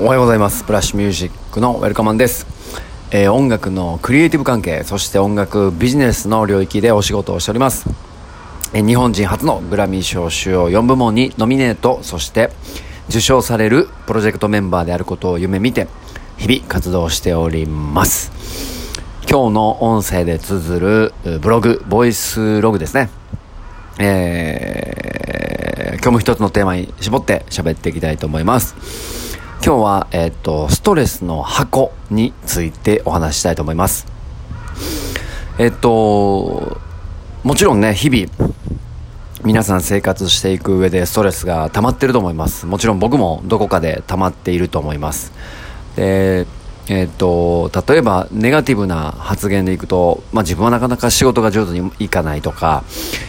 おはようございます。ブラッシュミュージックのウェルカマンです、えー、音楽のクリエイティブ関係そして音楽ビジネスの領域でお仕事をしております、えー、日本人初のグラミー賞主要4部門にノミネートそして受賞されるプロジェクトメンバーであることを夢見て日々活動しております。今日の音声で綴るブログボイスログですね。えー、今日も一つのテーマに絞って喋っていきたいと思います。今日は、えっ、と、ストレスの箱についてお話したいと思います。えっ、と、もちろんね、日々、皆さん生活していく上でストレスが溜まってると思います。もちろん僕もどこかで溜まっていると思います。で、えっ、と、例えばネガティブな発言でいくと、まあ自分はなかなか仕事が上手にいかないとか、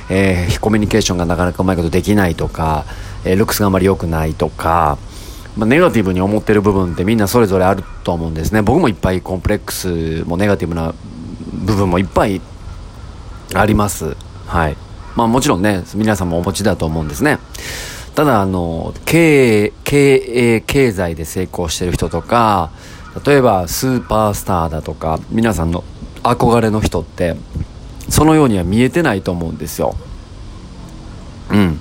えー、コミュニケーションがなかなかうまいことできないとか、えー、ルックスがあまり良くないとか、まあ、ネガティブに思ってる部分ってみんなそれぞれあると思うんですね。僕もいっぱいコンプレックスもネガティブな部分もいっぱいあります。はい。まあもちろんね皆さんもお持ちだと思うんですね。ただあの経営経営経済で成功してる人とか例えばスーパースターだとか皆さんの憧れの人ってそのようには見えてないと思うんですよ。うん。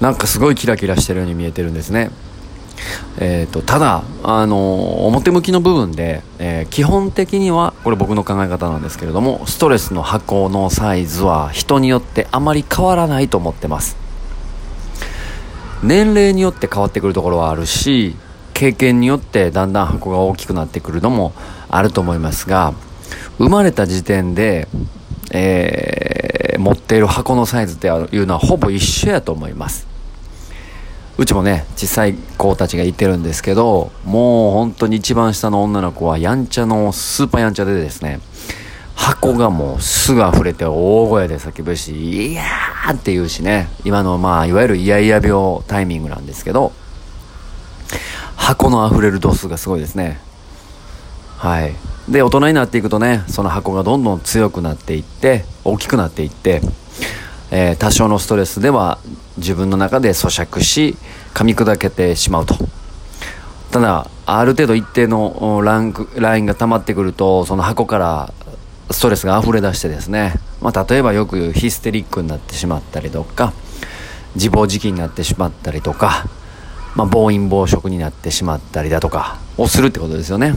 なんかすごいキラキラしてるように見えてるんですね。えーと、ただ、あの表向きの部分で、えー、基本的にはこれ僕の考え方なんですけれどもストレスの箱のサイズは人によってあまり変わらないと思ってます。年齢によって変わってくるところはあるし経験によってだんだん箱が大きくなってくるのもあると思いますが生まれた時点で、えー、持っている箱のサイズっていうのはほぼ一緒やと思います。うちもね小さい子たちがいてるんですけどもう本当に一番下の女の子はやんちゃのスーパーやんちゃでですね箱がもうすぐ溢れて大声で叫ぶし、いやーって言うしね、今のまあ、いわゆるイヤイヤ病タイミングなんですけど、箱の溢れる度数がすごいですね。はい。で、大人になっていくとね、その箱がどんどん強くなっていって、大きくなっていって、えー、多少のストレスでは自分の中で咀嚼し噛み砕けてしまうと。ただある程度一定のランクラインが溜まってくるとその箱からストレスが溢れ出してですね、まあ、例えばよく言うヒステリックになってしまったりとか自暴自棄になってしまったりとか、まあ、暴飲暴食になってしまったりだとかをするってことですよね。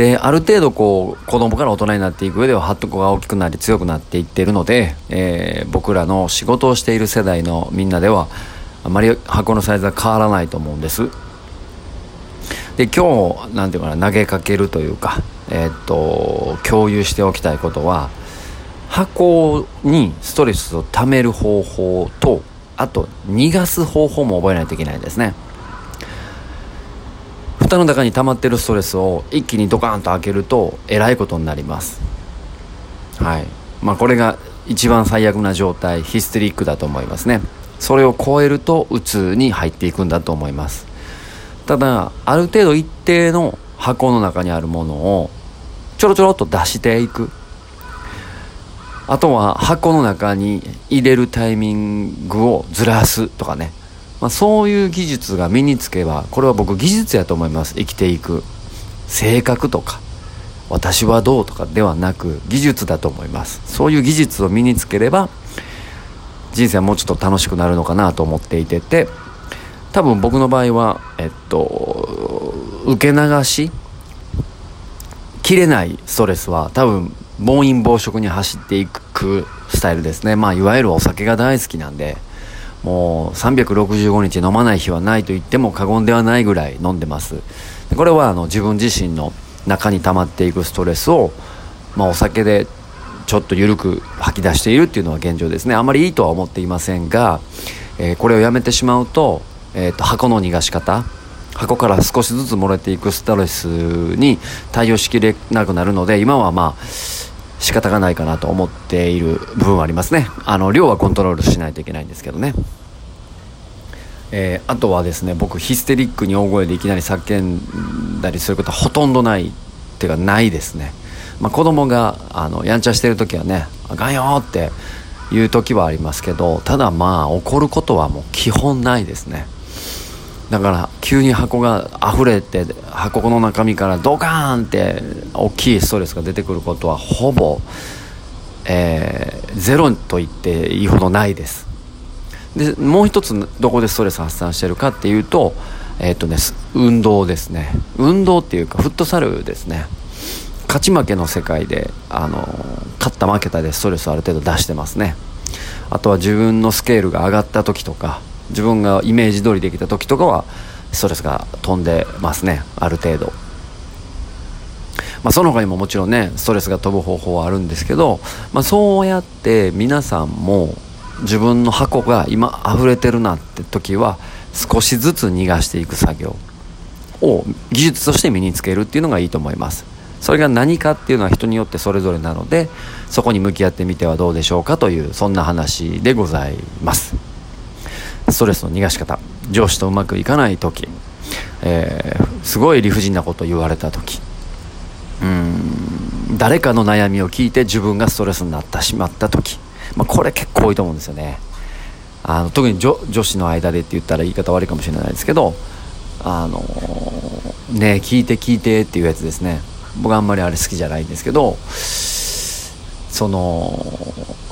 である程度こう子供から大人になっていく上ではハットが大きくなり強くなっていってるので、えー、僕らの仕事をしている世代のみんなではあまり箱のサイズは変わらないと思うんです。で今日なんていうかな投げかけるというか、えー、っと共有しておきたいことは箱にストレスをためる方法とあと逃がす方法も覚えないといけないんですね。蓋の中に溜まってるストレスを一気にドカーンと開けるとえらいことになりますはいまあこれが一番最悪な状態ヒステリックだと思いますねそれを超えるとうつに入っていくんだと思いますただある程度一定の箱の中にあるものをちょろちょろっと出していくあとは箱の中に入れるタイミングをずらすとかねまあ、そういう技術が身につけばこれは僕技術やと思います。生きていく。性格とか私はどうとかではなく技術だと思います。そういう技術を身につければ人生はもうちょっと楽しくなるのかなと思っていてて多分僕の場合はえっと受け流し切れないストレスは多分暴飲暴食に走っていくスタイルですね。まあいわゆるお酒が大好きなんでもう365日飲まない日はないと言っても過言ではないぐらい飲んでます。これはあの自分自身の中に溜まっていくストレスを、まあ、お酒でちょっと緩く吐き出しているっていうのは現状ですね。あまりいいとは思っていませんが、えー、これをやめてしまうと,、えー、と箱の逃がし方。箱から少しずつ漏れていくストレスに対応しきれなくなるので今はまあ仕方がないかなと思っている部分はありますね。あの量はコントロールしないといけないんですけどね。えー、あとはですね僕ヒステリックに大声でいきなり叫んだりすることはほとんどないっていうかないですね、まあ、子供があのやんちゃしてる時はね「あかんよ」っていう時はありますけどただまあ怒ることはもう基本ないですね。だから急に箱が溢れて箱の中身からドカーンって大きいストレスが出てくることはほぼ、えー、ゼロと言っていいほどないです。でもう一つどこでストレス発散してるかっていうとえっ、ー、とね運動ですね。運動っていうかフットサルですね。勝ち負けの世界であの勝った負けたでストレスをある程度出してますね。あとは自分のスケールが上がった時とか自分がイメージ通りできた時とかはストレスが飛んでますね。ある程度。まあ、その他にももちろんねストレスが飛ぶ方法はあるんですけど、まあ、そうやって皆さんも自分の箱が今溢れてるなって時は少しずつ逃がしていく作業を技術として身につけるっていうのがいいと思います。それが何かっていうのは人によってそれぞれなのでそこに向き合ってみてはどうでしょうかというそんな話でございます。ストレスの逃がし方上司とうまくいかない時、えー、すごい理不尽なことを言われた時うん誰かの悩みを聞いて自分がストレスになってしまった時、まあ、これ結構多いと思うんですよね。あの特に女女子の間でって言ったら言い方悪いかもしれないですけどあのね聞いて聞いてっていうやつですね。僕あんまりあれ好きじゃないんですけどその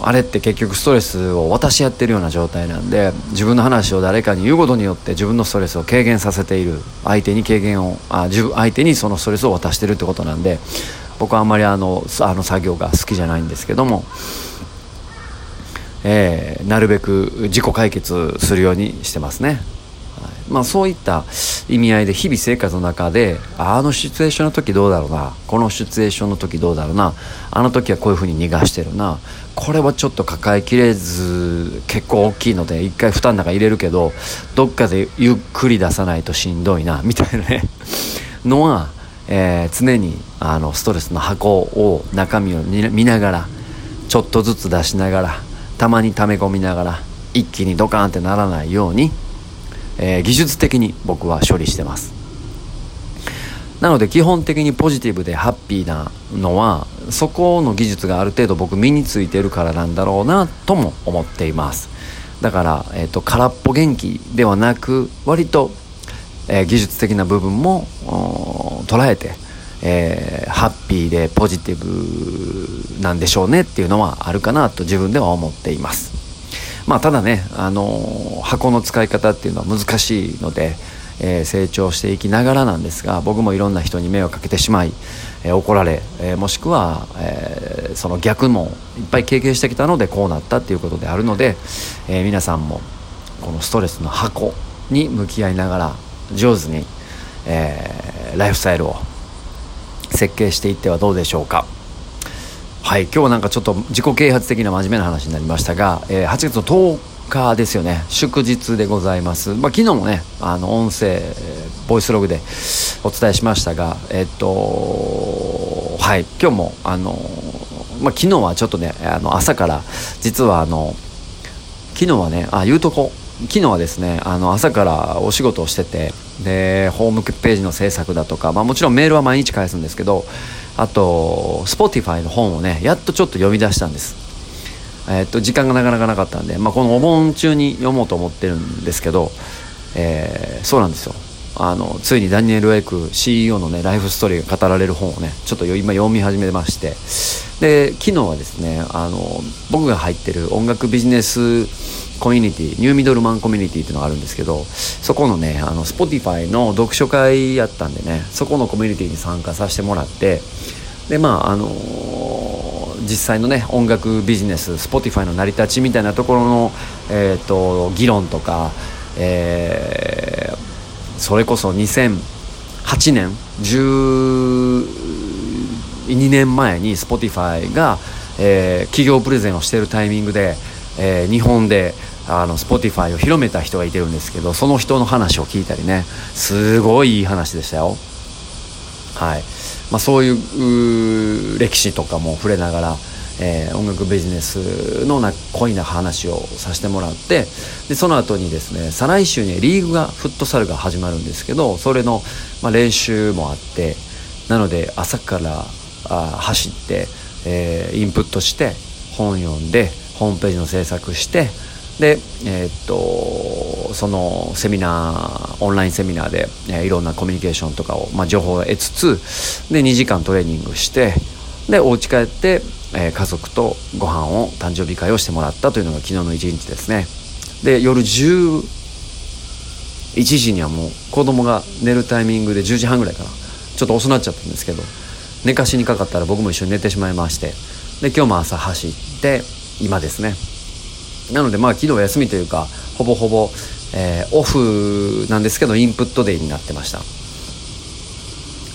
あれって結局ストレスを渡し合ってるような状態なんで自分の話を誰かに言うことによって自分のストレスを軽減させている相手に軽減をあ自分相手にそのストレスを渡してるってことなんで僕はあんまりあのあの作業が好きじゃないんですけども、えー、なるべく自己解決するようにしてますね。まあ、そういった意味合いで日々生活の中であのシチュエーションの時どうだろうなこのシチュエーションの時どうだろうなあの時はこういうふうに逃がしてるなこれはちょっと抱えきれず結構大きいので一回負担の中入れるけどどっかでゆっくり出さないとしんどいなみたいなね。のは、えー、常にあのストレスの箱を中身を見ながらちょっとずつ出しながらたまに溜め込みながら一気にドカーンってならないようにえー、技術的に僕は処理してます。なので基本的にポジティブでハッピーなのはそこの技術がある程度僕身についてるからなんだろうなとも思っています。だから、えーと、空っぽ元気ではなく割と、えー、技術的な部分も捉えて、えー、ハッピーでポジティブなんでしょうねっていうのはあるかなと自分では思っています。まあ、ただね、あの箱の使い方っていうのは難しいので、えー、成長していきながらなんですが僕もいろんな人に迷惑かけてしまい、えー、怒られ、え、もしくは、えその逆もいっぱい経験してきたのでこうなったっていうことであるので、え皆さんもこのストレスの箱に向き合いながら上手に、えライフスタイルを設計していってはどうでしょうか。はい今日はなんかちょっと自己啓発的な真面目な話になりましたが、えー、8月の10日ですよね。祝日でございます、まあ、昨日もねあの音声ボイスログでお伝えしましたがえっとはい今日もあの、まあ、昨日はちょっとねあの朝から実はあの昨日はねあ言うとこ昨日はですねあの朝からお仕事をしててでホームページの制作だとか、まあ、もちろんメールは毎日返すんですけどあと Spotify の本をねやっとちょっと読み出したんです。え、っと時間がなかなかなかったんで、まあ、このお盆中に読もうと思ってるんですけど、えー、そうなんですよ。あのついにダニエル・エク CEO のねライフストーリーが語られる本をねちょっと今読み始めまして。で昨日はですねあの僕が入ってる音楽ビジネスコミュニティニューミドルマンコミュニティっていうのがあるんですけどそこのねあの Spotify の読書会やったんでねそこのコミュニティに参加させてもらってでまああのー、実際のね音楽ビジネス Spotify の成り立ちみたいなところの、えーと、議論とか、えー、それこそ2008年12年前に Spotify が、えー、企業プレゼンをしてるタイミングで、えー、日本であの Spotify を広めた人がいてるんですけどその人の話を聞いたりねすごいいい話でしたよ。はい。まあ、そういう歴史とかも触れながら、えー、音楽ビジネスのな濃いな話をさせてもらってでその後にですね再来週にリーグがフットサルが始まるんですけどそれの、まあ、練習もあってなので朝からあ走って、えー、インプットして本読んでホームページの制作してで、えー、っとそのセミナーオンラインセミナーで、えー、いろんなコミュニケーションとかを、まあ、情報を得つつで2時間トレーニングしてでお家帰って、えー、家族とご飯を誕生日会をしてもらったというのが昨日の一日ですね。で夜11時にはもう子供が寝るタイミングで10時半ぐらいかな。ちょっと遅なっちゃったんですけど寝かしにかかったら僕も一緒に寝てしまいましてで今日も朝走って今ですね。なのでまあ昨日休みというかほぼほぼ、えー、オフなんですけどインプットデーになってました。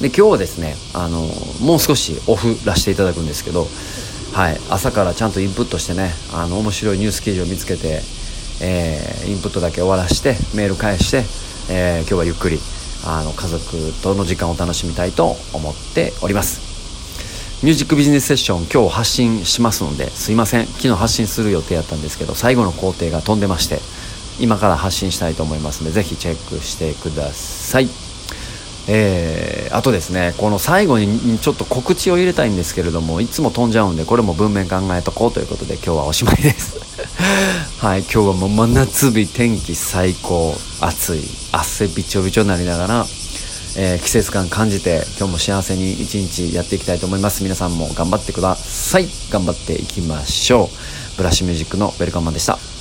で今日はですねあのもう少しオフらしていただくんですけど、はい、朝からちゃんとインプットしてねあの面白いニュース記事を見つけて、えー、インプットだけ終わらしてメール返して、えー、今日はゆっくりあの家族との時間を楽しみたいと思っております。ミュージックビジネスセッション今日発信しますのですいません。昨日発信する予定やったんですけど最後の工程が飛んでまして今から発信したいと思いますのでぜひチェックしてください。えー、あとですねこの最後にちょっと告知を入れたいんですけれどもいつも飛んじゃうんでこれも文面考えとこうということで今日はおしまいです。はい今日はもう真夏日天気最高暑い汗びちょびちょになりながらえー、季節感感じて今日も幸せに一日やっていきたいと思います。皆さんも頑張ってください。頑張っていきましょう。ブラッシュミュージックのウェルカムマンでした。